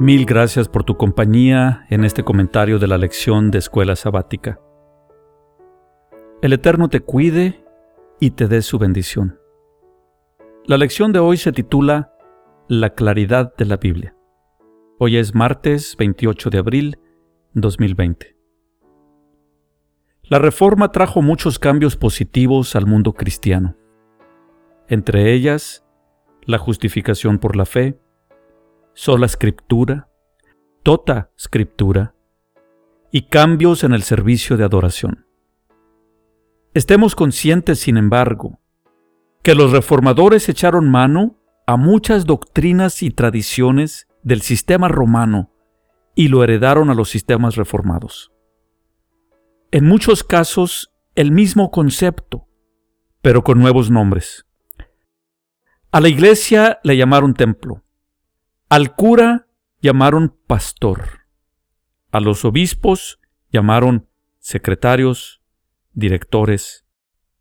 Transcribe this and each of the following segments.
Mil gracias por tu compañía en este comentario de la lección de escuela sabática. El Eterno te cuide y te dé su bendición. La lección de hoy se titula La claridad de la Biblia. Hoy es martes 28 de abril 2020. La reforma trajo muchos cambios positivos al mundo cristiano. Entre ellas, la justificación por la fe, sola escritura, tota escritura y cambios en el servicio de adoración. Estemos conscientes, sin embargo, que los reformadores echaron mano a muchas doctrinas y tradiciones del sistema romano y lo heredaron a los sistemas reformados. En muchos casos, el mismo concepto, pero con nuevos nombres. A la iglesia le llamaron templo, al cura llamaron pastor. A los obispos llamaron secretarios, directores,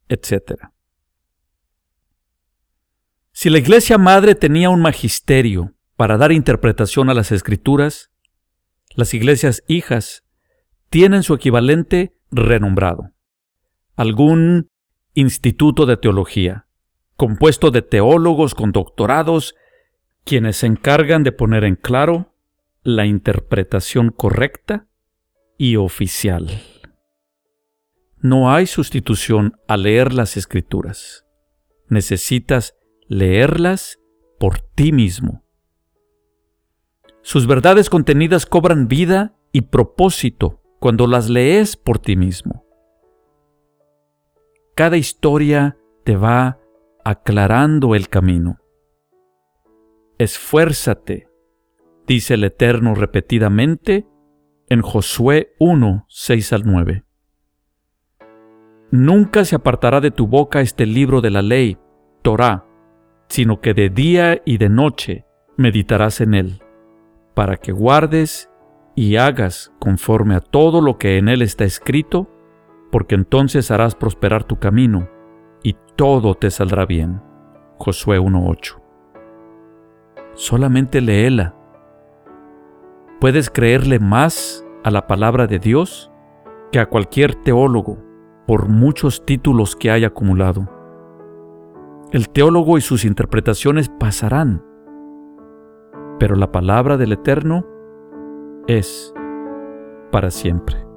etc. Si la Iglesia Madre tenía un magisterio para dar interpretación a las escrituras, las iglesias hijas tienen su equivalente renombrado. Algún instituto de teología, compuesto de teólogos con doctorados quienes se encargan de poner en claro la interpretación correcta y oficial. No hay sustitución a leer las escrituras. Necesitas leerlas por ti mismo. Sus verdades contenidas cobran vida y propósito cuando las lees por ti mismo. Cada historia te va aclarando el camino. Esfuérzate, dice el Eterno repetidamente en Josué 1, 6 al 9. Nunca se apartará de tu boca este libro de la ley, Torah, sino que de día y de noche meditarás en él, para que guardes y hagas conforme a todo lo que en él está escrito, porque entonces harás prosperar tu camino y todo te saldrá bien. Josué 1.8 solamente léela. Puedes creerle más a la palabra de Dios que a cualquier teólogo, por muchos títulos que haya acumulado. El teólogo y sus interpretaciones pasarán, pero la palabra del Eterno es para siempre.